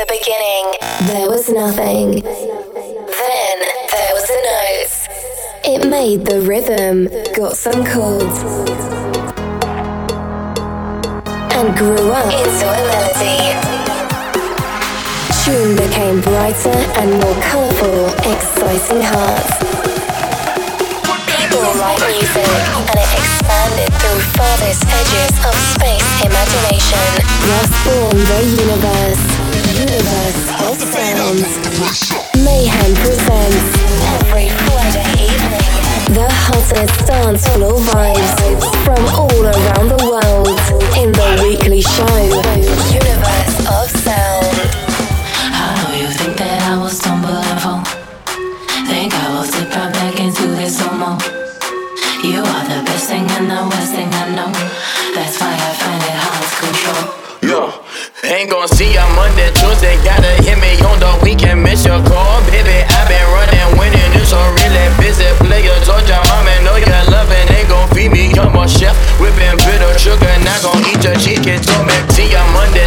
the beginning, there was nothing. Then there was a note. It made the rhythm, got some chords, and grew up into a melody. Tune became brighter and more colourful, exciting hearts. People write music, and it expanded through farthest edges of space imagination. Thus born the universe. Mayhem presents every Friday evening. The hottest dance floor vibes from all around the world in the weekly show, Universe ain't gonna see ya Monday, Tuesday. Gotta hit me on the weekend, miss your call, baby. i been running, winning, it's a really busy player. Told your mama, know you're loving, ain't gon' feed me. I'm a chef, whipping bitter sugar, not gon' eat your chicken. Told me, see ya Monday,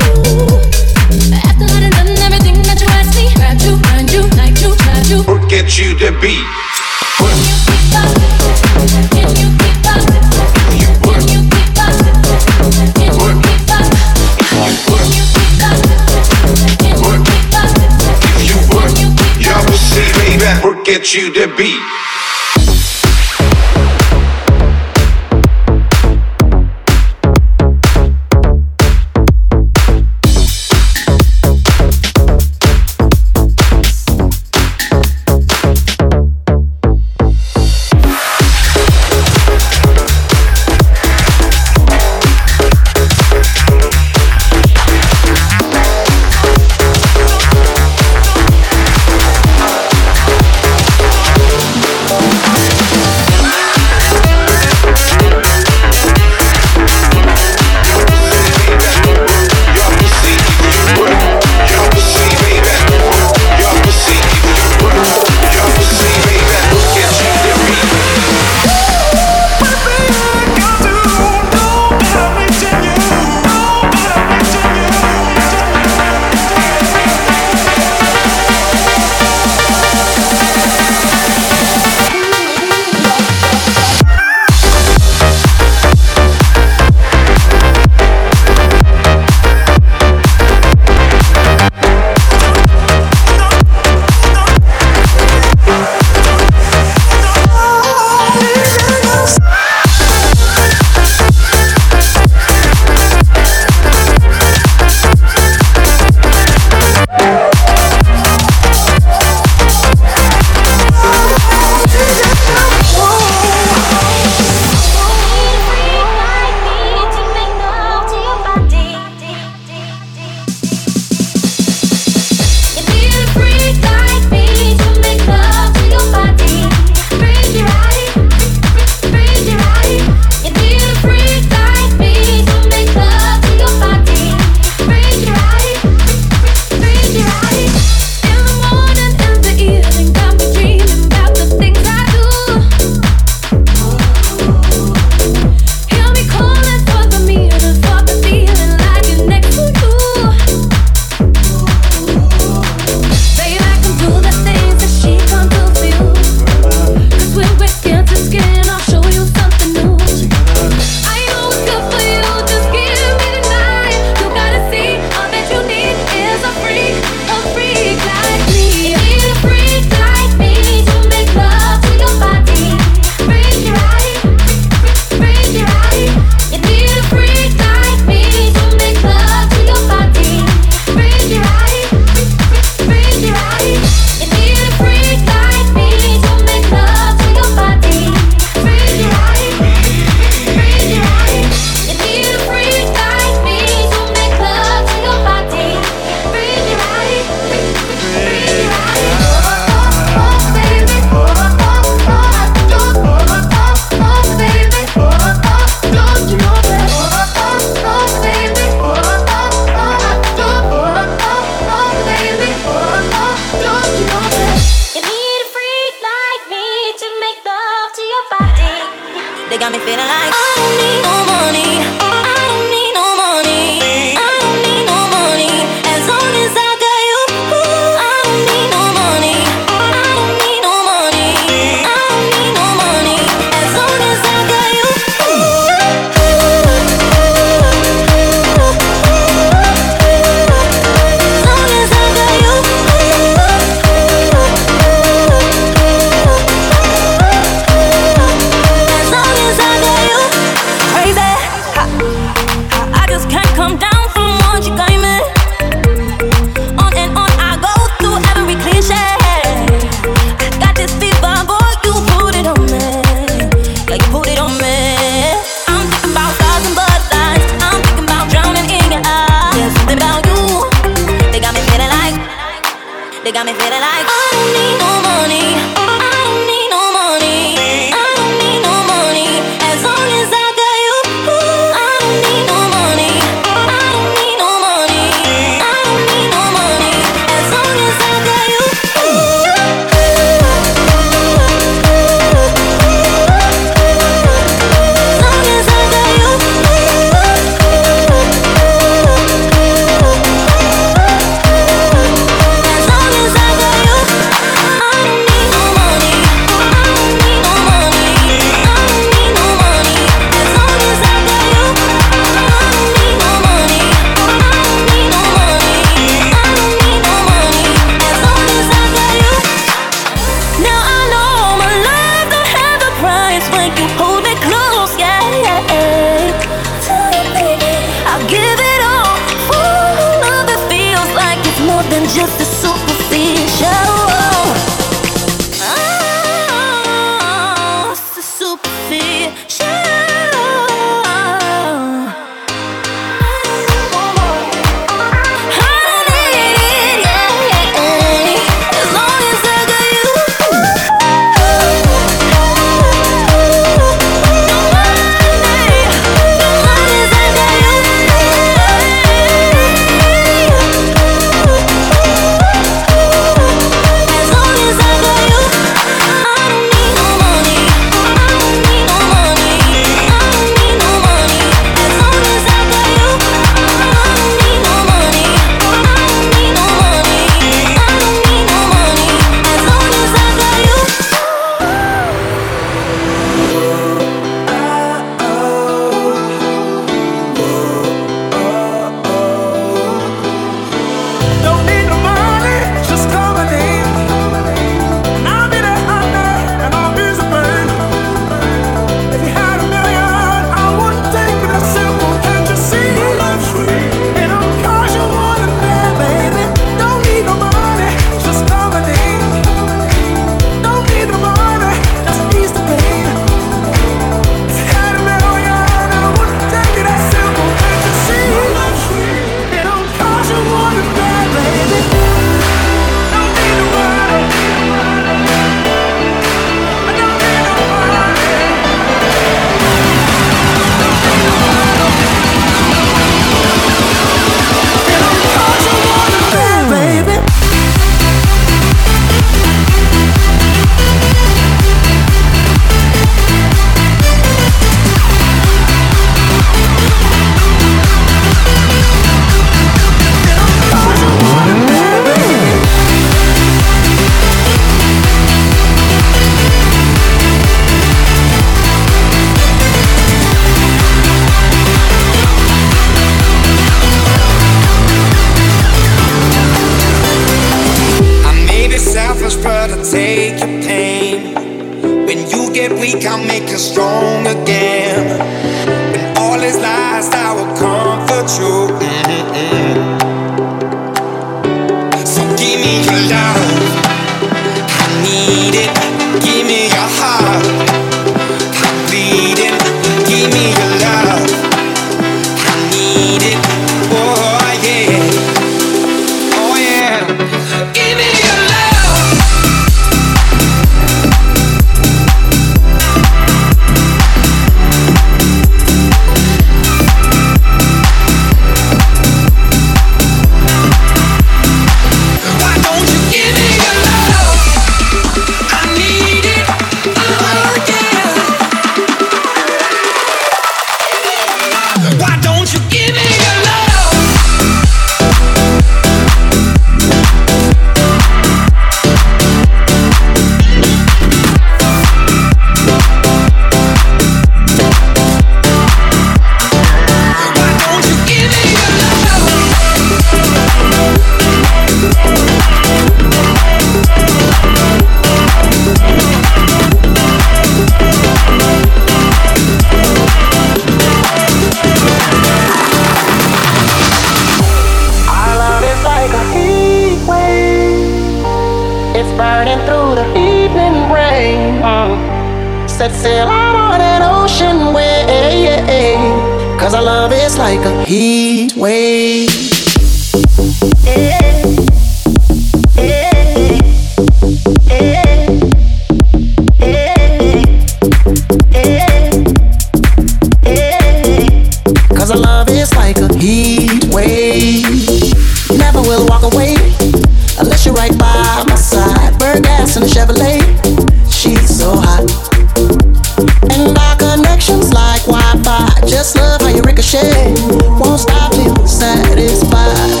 won't stop till satisfied.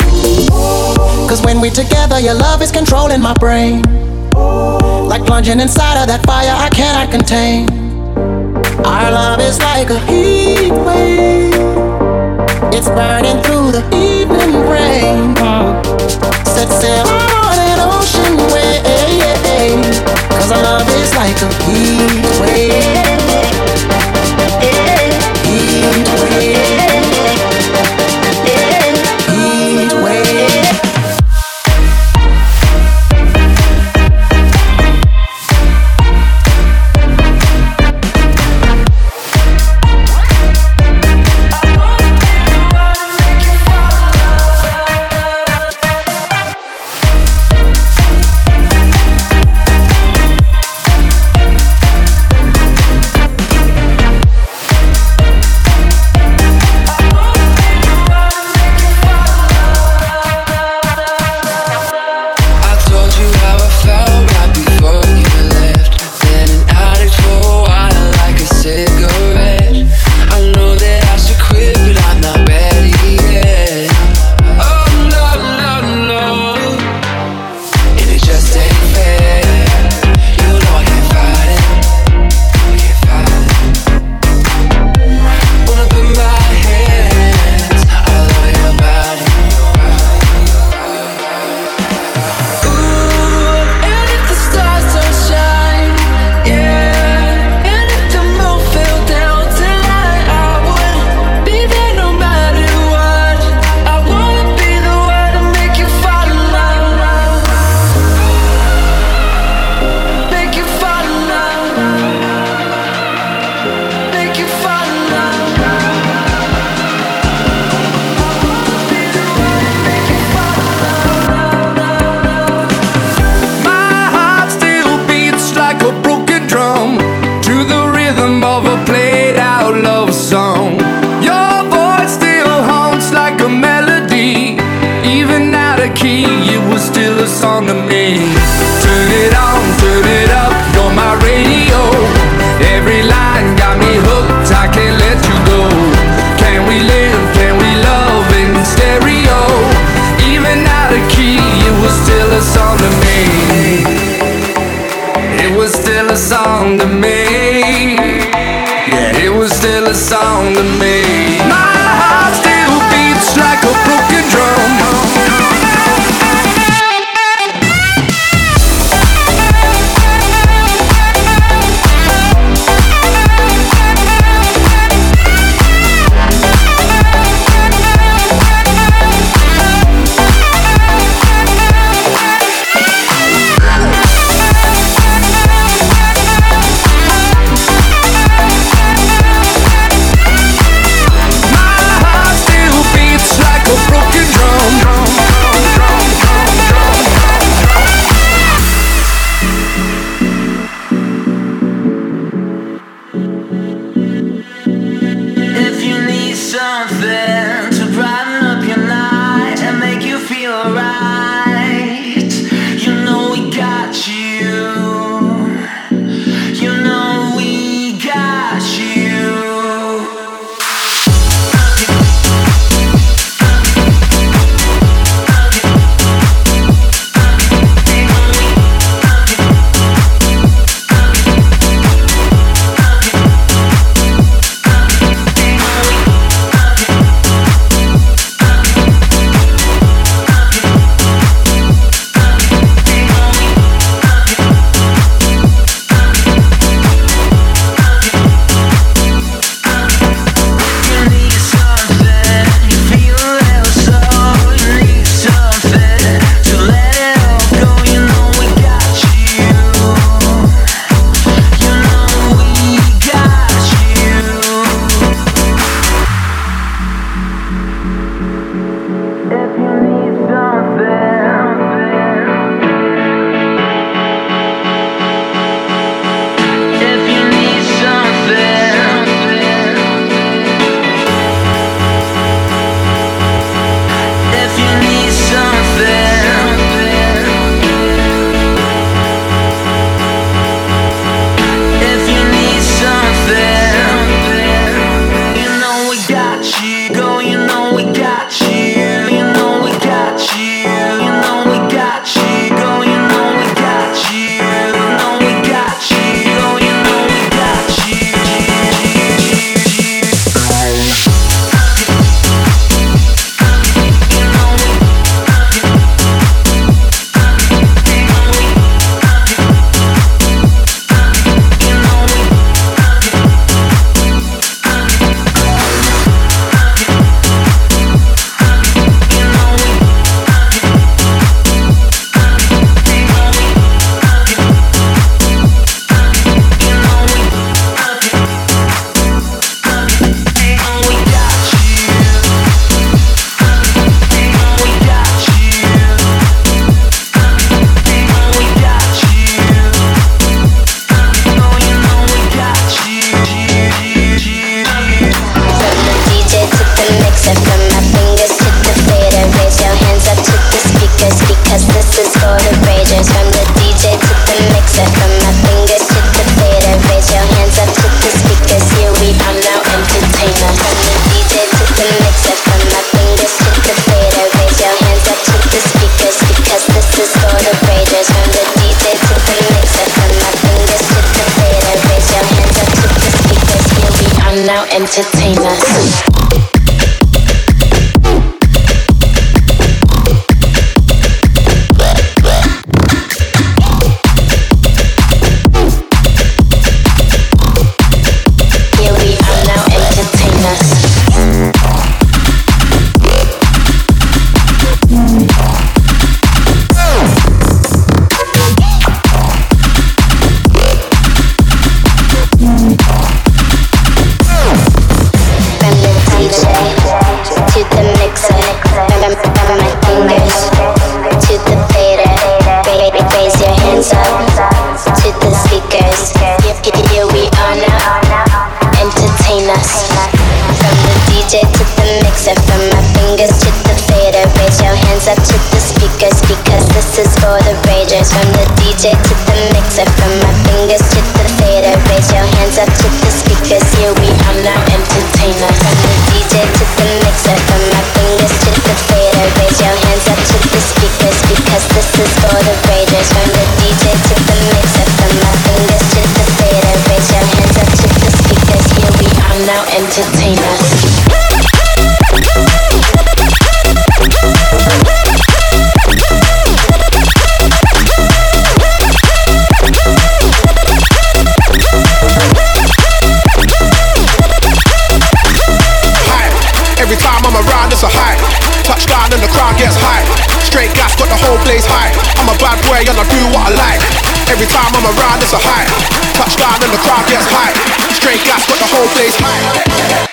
Cause when we together, your love is controlling my brain. Like plunging inside of that fire I cannot contain. Our love is like a heat wave. It's burning through the evening rain. Set sail on an ocean wave. Cause our love is like a heat wave heat wave. Heat wave. Entertain I'm entertainer the DJ to the mixer my fingers to the fader Raise your hands up to the speakers Because this is for the raiders Come around, it's a hype. Touchdown and the crowd gets hype. Straight gas, got the whole place hype.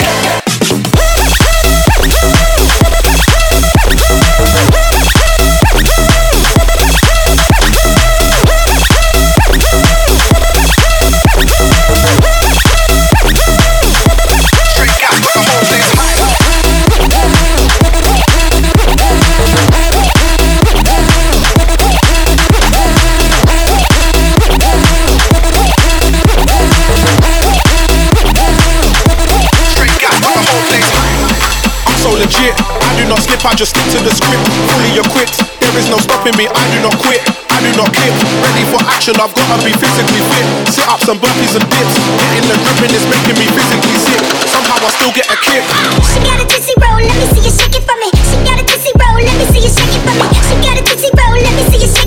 I just stick to the script. Fully equipped, there is no stopping me. I do not quit, I do not quit. Ready for action, I've gotta be physically fit. Sit ups and burpees and dips. Getting the grip and it's making me physically sick. Somehow I still get a kick. She got a dizzy roll, let me see you shake it for me. She got a dizzy roll, let me see you shake it for me. She got a dizzy roll, let me see you shake it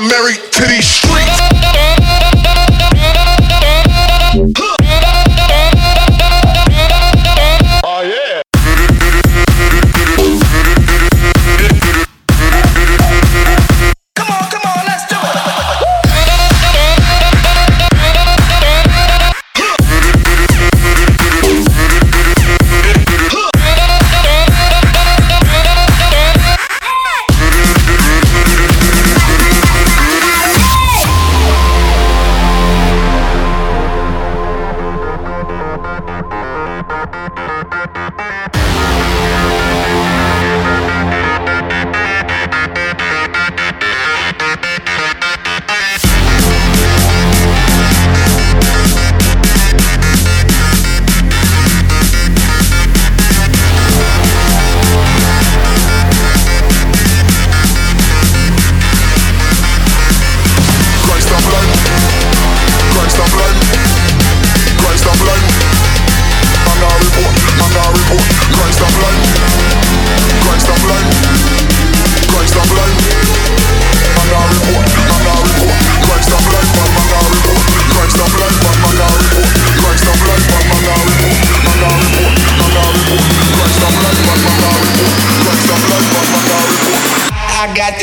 I'm married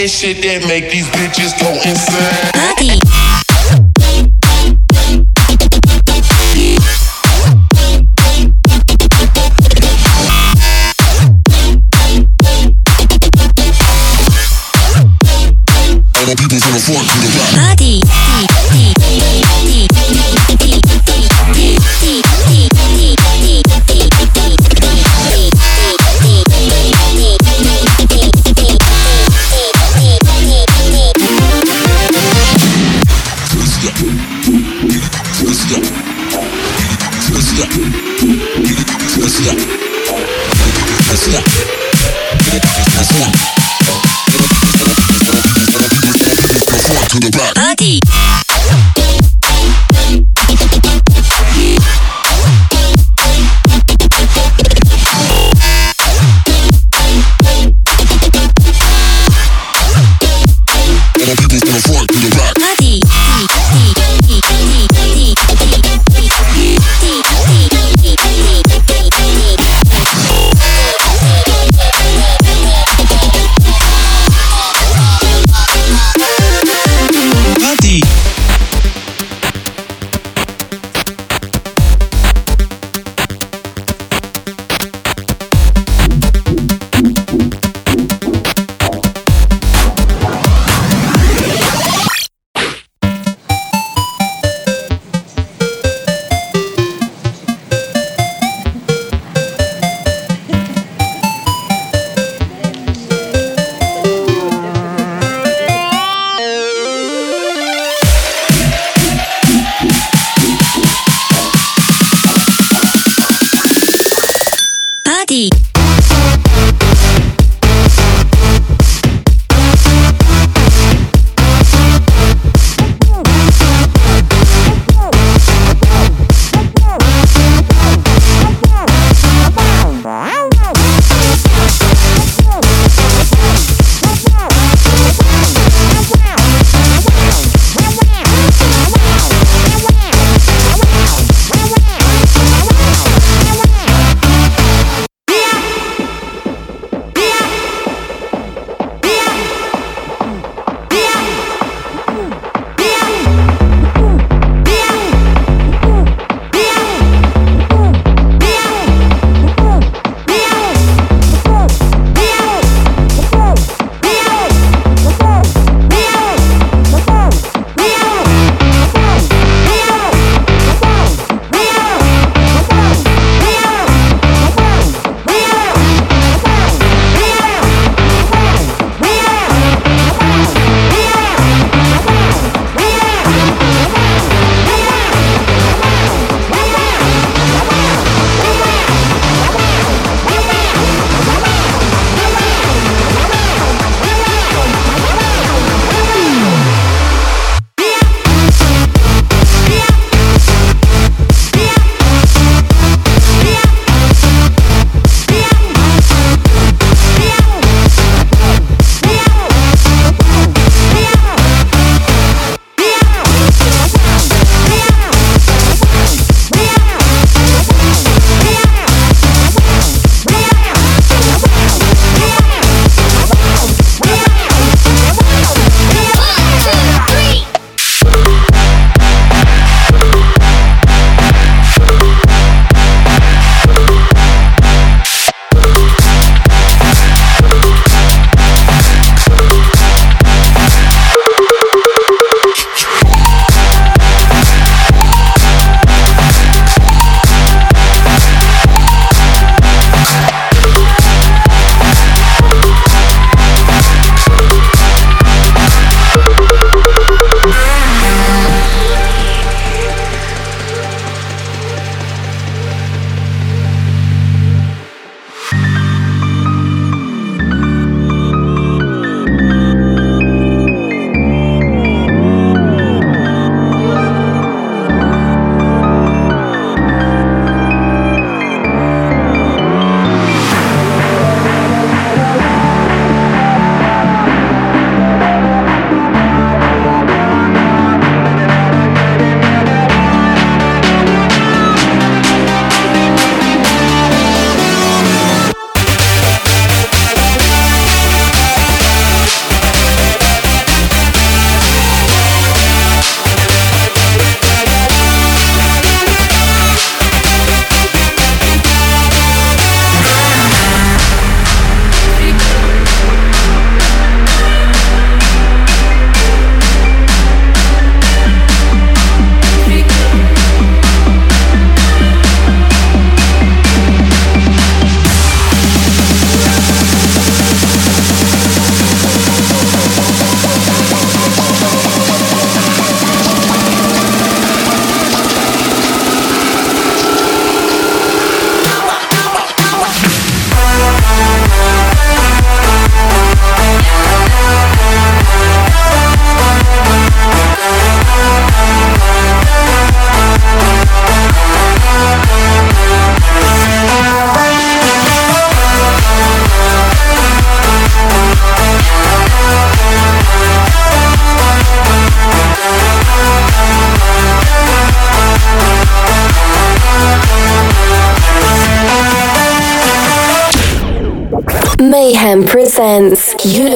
shit that make these bitches go insane.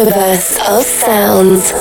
Universe of Sounds.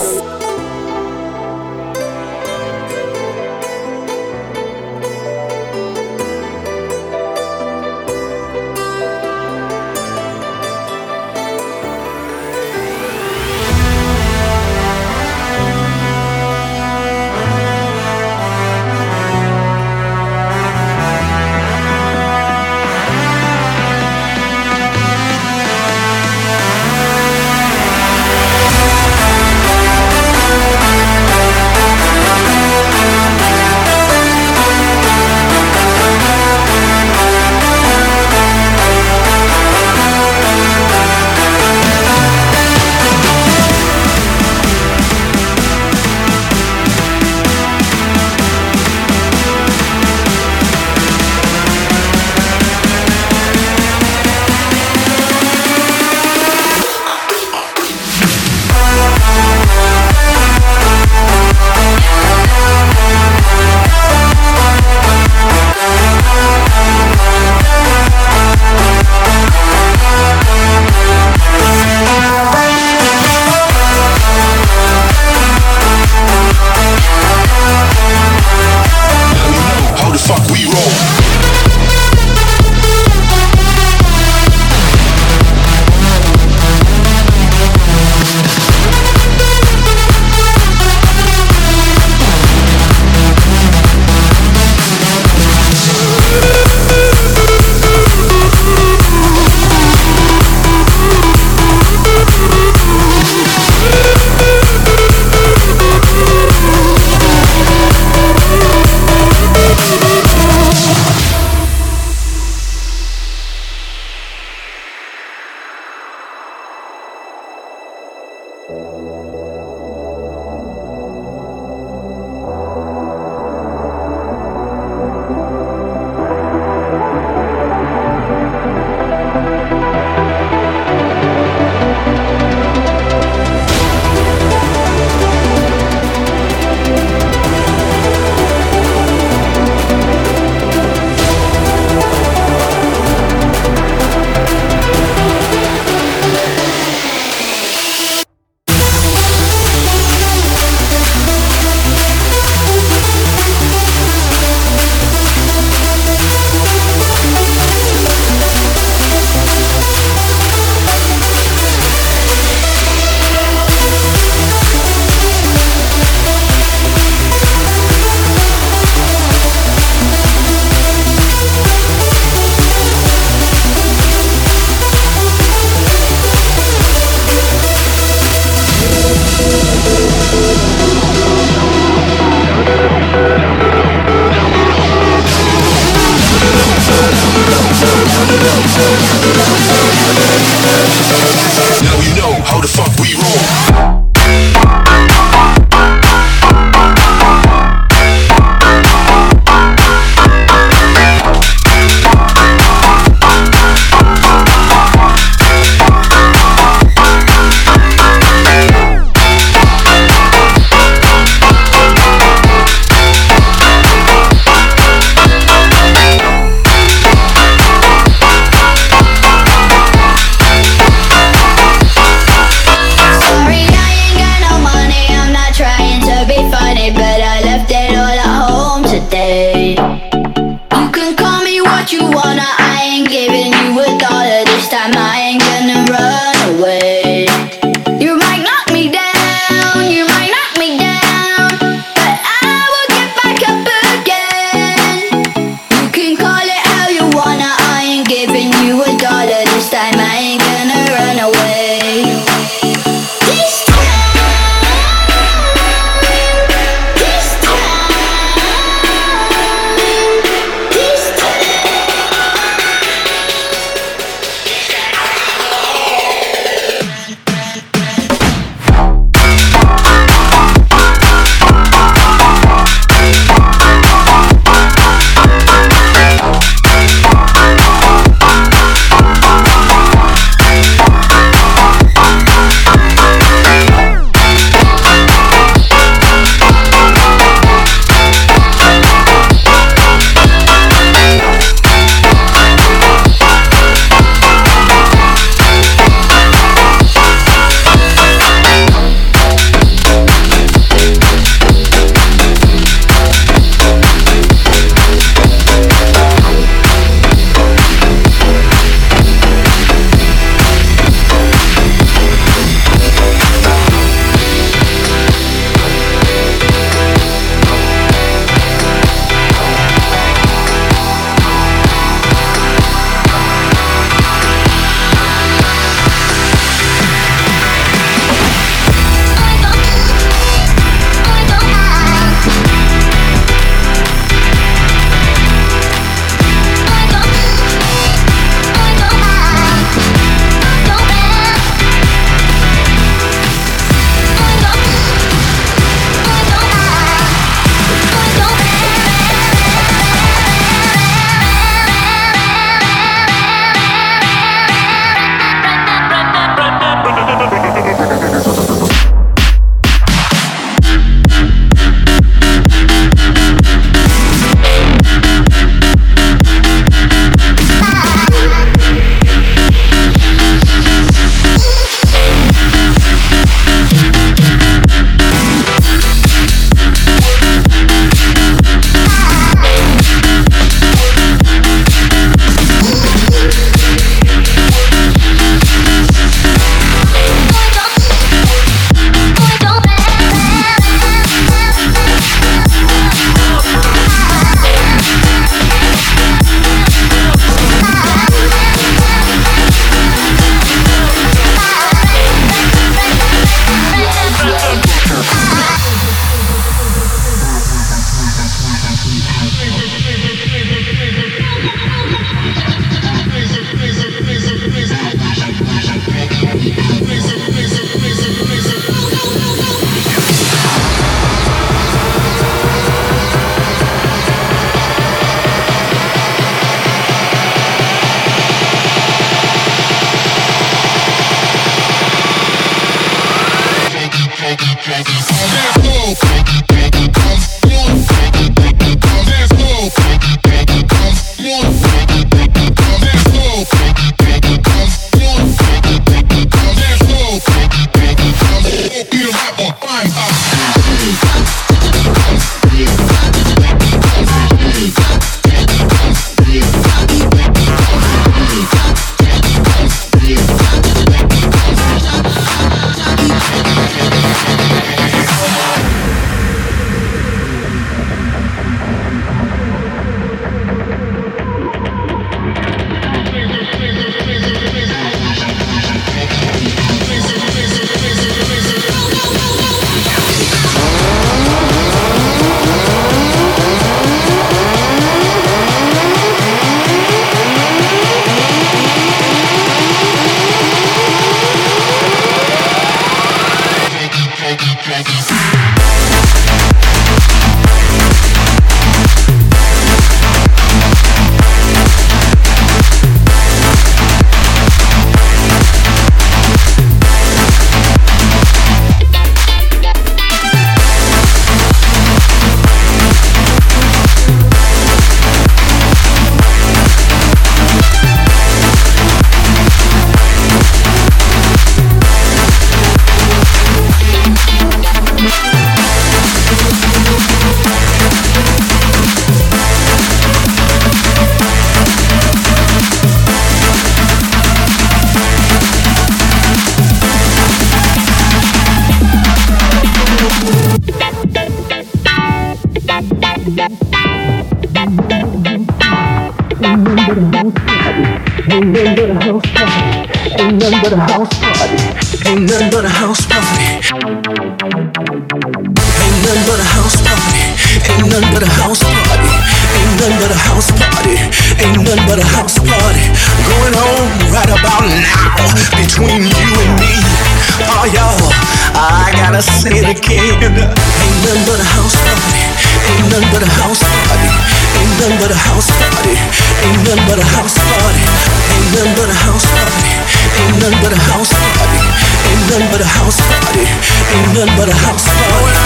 Ain't nothing but a house. party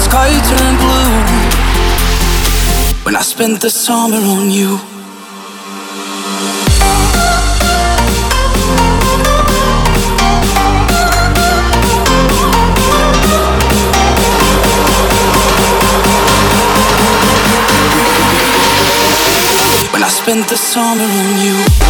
sky turned blue when I spent the summer on you. When I spent the summer on you